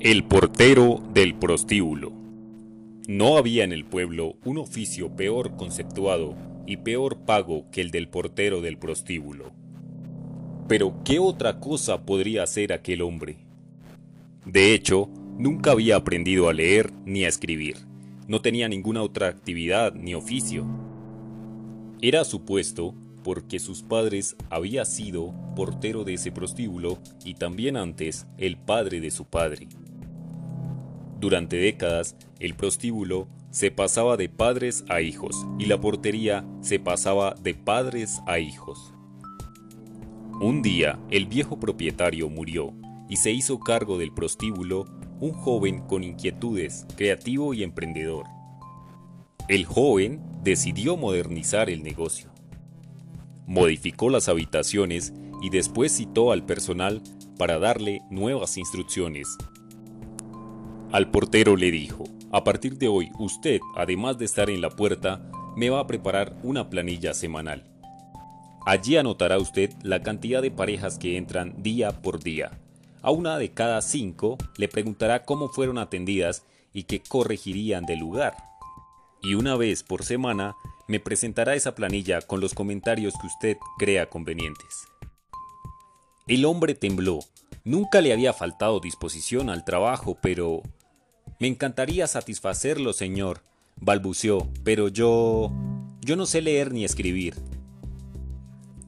El portero del prostíbulo. No había en el pueblo un oficio peor conceptuado y peor pago que el del portero del prostíbulo. Pero ¿qué otra cosa podría hacer aquel hombre? De hecho, nunca había aprendido a leer ni a escribir. No tenía ninguna otra actividad ni oficio. Era supuesto porque sus padres había sido portero de ese prostíbulo y también antes el padre de su padre. Durante décadas, el prostíbulo se pasaba de padres a hijos y la portería se pasaba de padres a hijos. Un día, el viejo propietario murió y se hizo cargo del prostíbulo un joven con inquietudes, creativo y emprendedor. El joven decidió modernizar el negocio. Modificó las habitaciones y después citó al personal para darle nuevas instrucciones. Al portero le dijo, a partir de hoy usted, además de estar en la puerta, me va a preparar una planilla semanal. Allí anotará usted la cantidad de parejas que entran día por día. A una de cada cinco le preguntará cómo fueron atendidas y qué corregirían del lugar. Y una vez por semana me presentará esa planilla con los comentarios que usted crea convenientes. El hombre tembló. Nunca le había faltado disposición al trabajo, pero... Me encantaría satisfacerlo, señor, balbuceó, pero yo... yo no sé leer ni escribir.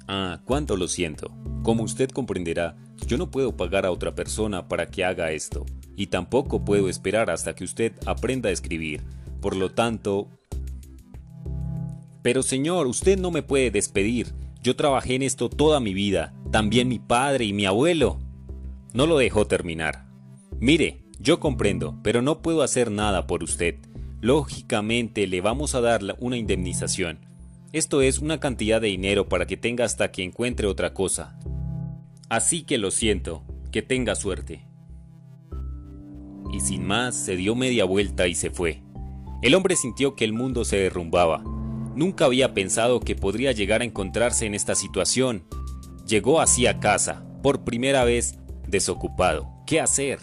Ah, cuánto lo siento. Como usted comprenderá, yo no puedo pagar a otra persona para que haga esto, y tampoco puedo esperar hasta que usted aprenda a escribir. Por lo tanto... Pero señor, usted no me puede despedir. Yo trabajé en esto toda mi vida, también mi padre y mi abuelo. No lo dejó terminar. Mire, yo comprendo, pero no puedo hacer nada por usted. Lógicamente le vamos a dar una indemnización, esto es una cantidad de dinero para que tenga hasta que encuentre otra cosa. Así que lo siento, que tenga suerte. Y sin más, se dio media vuelta y se fue. El hombre sintió que el mundo se derrumbaba. Nunca había pensado que podría llegar a encontrarse en esta situación. Llegó así a casa, por primera vez, desocupado. ¿Qué hacer?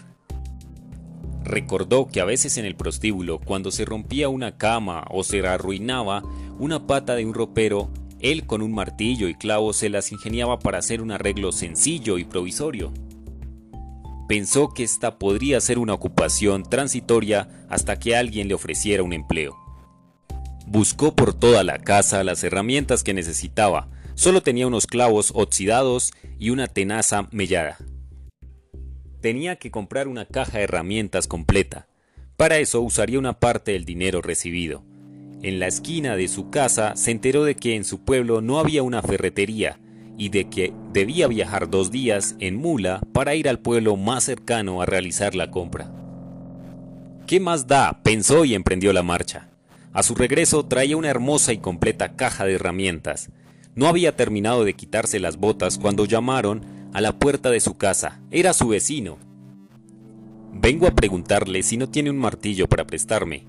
Recordó que a veces en el prostíbulo, cuando se rompía una cama o se arruinaba una pata de un ropero, él con un martillo y clavos se las ingeniaba para hacer un arreglo sencillo y provisorio. Pensó que esta podría ser una ocupación transitoria hasta que alguien le ofreciera un empleo. Buscó por toda la casa las herramientas que necesitaba, solo tenía unos clavos oxidados y una tenaza mellada tenía que comprar una caja de herramientas completa. Para eso usaría una parte del dinero recibido. En la esquina de su casa se enteró de que en su pueblo no había una ferretería y de que debía viajar dos días en mula para ir al pueblo más cercano a realizar la compra. ¿Qué más da? pensó y emprendió la marcha. A su regreso traía una hermosa y completa caja de herramientas. No había terminado de quitarse las botas cuando llamaron a la puerta de su casa. Era su vecino. Vengo a preguntarle si no tiene un martillo para prestarme.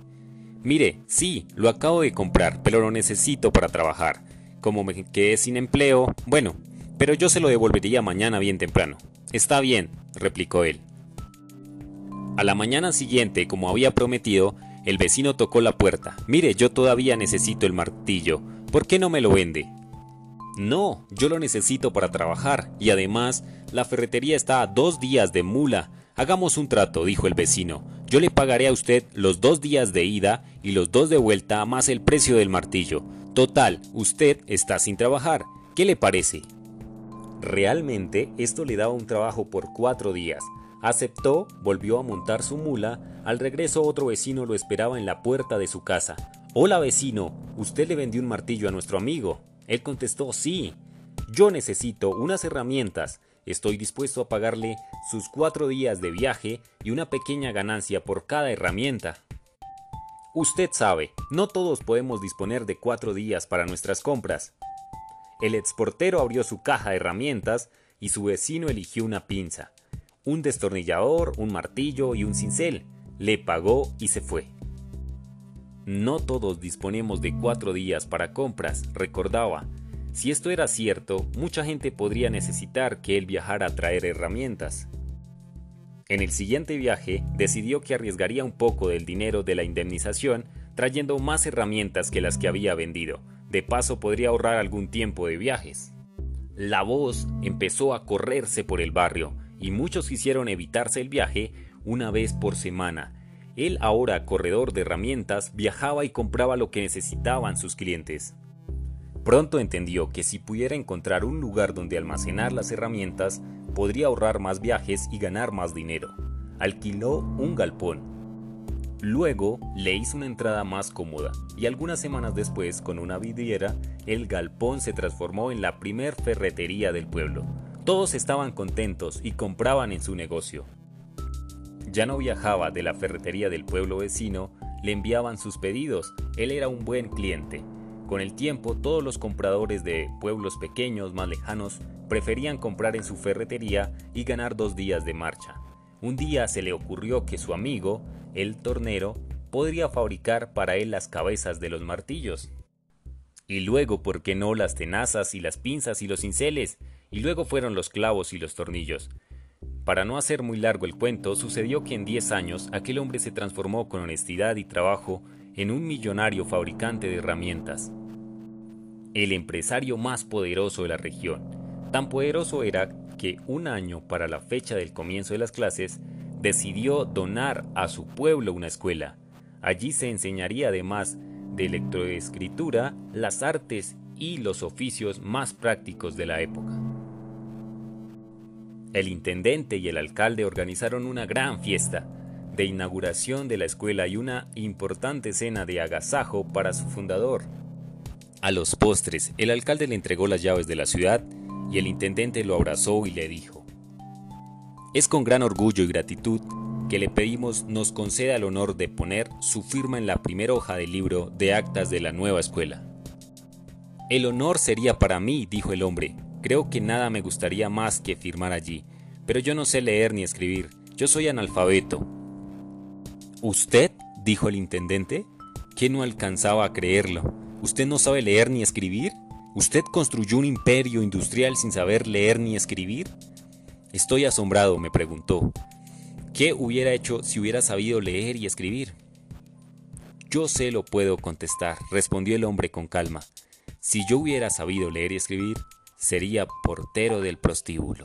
Mire, sí, lo acabo de comprar, pero lo necesito para trabajar. Como me quedé sin empleo, bueno, pero yo se lo devolvería mañana bien temprano. Está bien, replicó él. A la mañana siguiente, como había prometido, el vecino tocó la puerta. Mire, yo todavía necesito el martillo. ¿Por qué no me lo vende? No, yo lo necesito para trabajar, y además, la ferretería está a dos días de mula. Hagamos un trato, dijo el vecino. Yo le pagaré a usted los dos días de ida y los dos de vuelta más el precio del martillo. Total, usted está sin trabajar. ¿Qué le parece? Realmente esto le daba un trabajo por cuatro días. Aceptó, volvió a montar su mula, al regreso otro vecino lo esperaba en la puerta de su casa. Hola vecino, usted le vendió un martillo a nuestro amigo. Él contestó, sí, yo necesito unas herramientas, estoy dispuesto a pagarle sus cuatro días de viaje y una pequeña ganancia por cada herramienta. Usted sabe, no todos podemos disponer de cuatro días para nuestras compras. El exportero abrió su caja de herramientas y su vecino eligió una pinza, un destornillador, un martillo y un cincel. Le pagó y se fue. No todos disponemos de cuatro días para compras, recordaba. Si esto era cierto, mucha gente podría necesitar que él viajara a traer herramientas. En el siguiente viaje, decidió que arriesgaría un poco del dinero de la indemnización trayendo más herramientas que las que había vendido. De paso podría ahorrar algún tiempo de viajes. La voz empezó a correrse por el barrio y muchos quisieron evitarse el viaje una vez por semana. Él ahora, corredor de herramientas, viajaba y compraba lo que necesitaban sus clientes. Pronto entendió que si pudiera encontrar un lugar donde almacenar las herramientas, podría ahorrar más viajes y ganar más dinero. Alquiló un galpón. Luego le hizo una entrada más cómoda y algunas semanas después, con una vidriera, el galpón se transformó en la primer ferretería del pueblo. Todos estaban contentos y compraban en su negocio. Ya no viajaba de la ferretería del pueblo vecino, le enviaban sus pedidos, él era un buen cliente. Con el tiempo, todos los compradores de pueblos pequeños más lejanos preferían comprar en su ferretería y ganar dos días de marcha. Un día se le ocurrió que su amigo, el tornero, podría fabricar para él las cabezas de los martillos. Y luego, ¿por qué no las tenazas y las pinzas y los cinceles? Y luego fueron los clavos y los tornillos. Para no hacer muy largo el cuento, sucedió que en 10 años aquel hombre se transformó con honestidad y trabajo en un millonario fabricante de herramientas. El empresario más poderoso de la región. Tan poderoso era que un año para la fecha del comienzo de las clases, decidió donar a su pueblo una escuela. Allí se enseñaría además de electroescritura, las artes y los oficios más prácticos de la época. El intendente y el alcalde organizaron una gran fiesta, de inauguración de la escuela y una importante cena de agasajo para su fundador. A los postres, el alcalde le entregó las llaves de la ciudad y el intendente lo abrazó y le dijo, Es con gran orgullo y gratitud que le pedimos nos conceda el honor de poner su firma en la primera hoja del libro de actas de la nueva escuela. El honor sería para mí, dijo el hombre. Creo que nada me gustaría más que firmar allí, pero yo no sé leer ni escribir. Yo soy analfabeto. ¿Usted? dijo el intendente, que no alcanzaba a creerlo. ¿Usted no sabe leer ni escribir? ¿Usted construyó un imperio industrial sin saber leer ni escribir? Estoy asombrado, me preguntó. ¿Qué hubiera hecho si hubiera sabido leer y escribir? Yo sé lo puedo contestar, respondió el hombre con calma. Si yo hubiera sabido leer y escribir, sería portero del prostíbulo.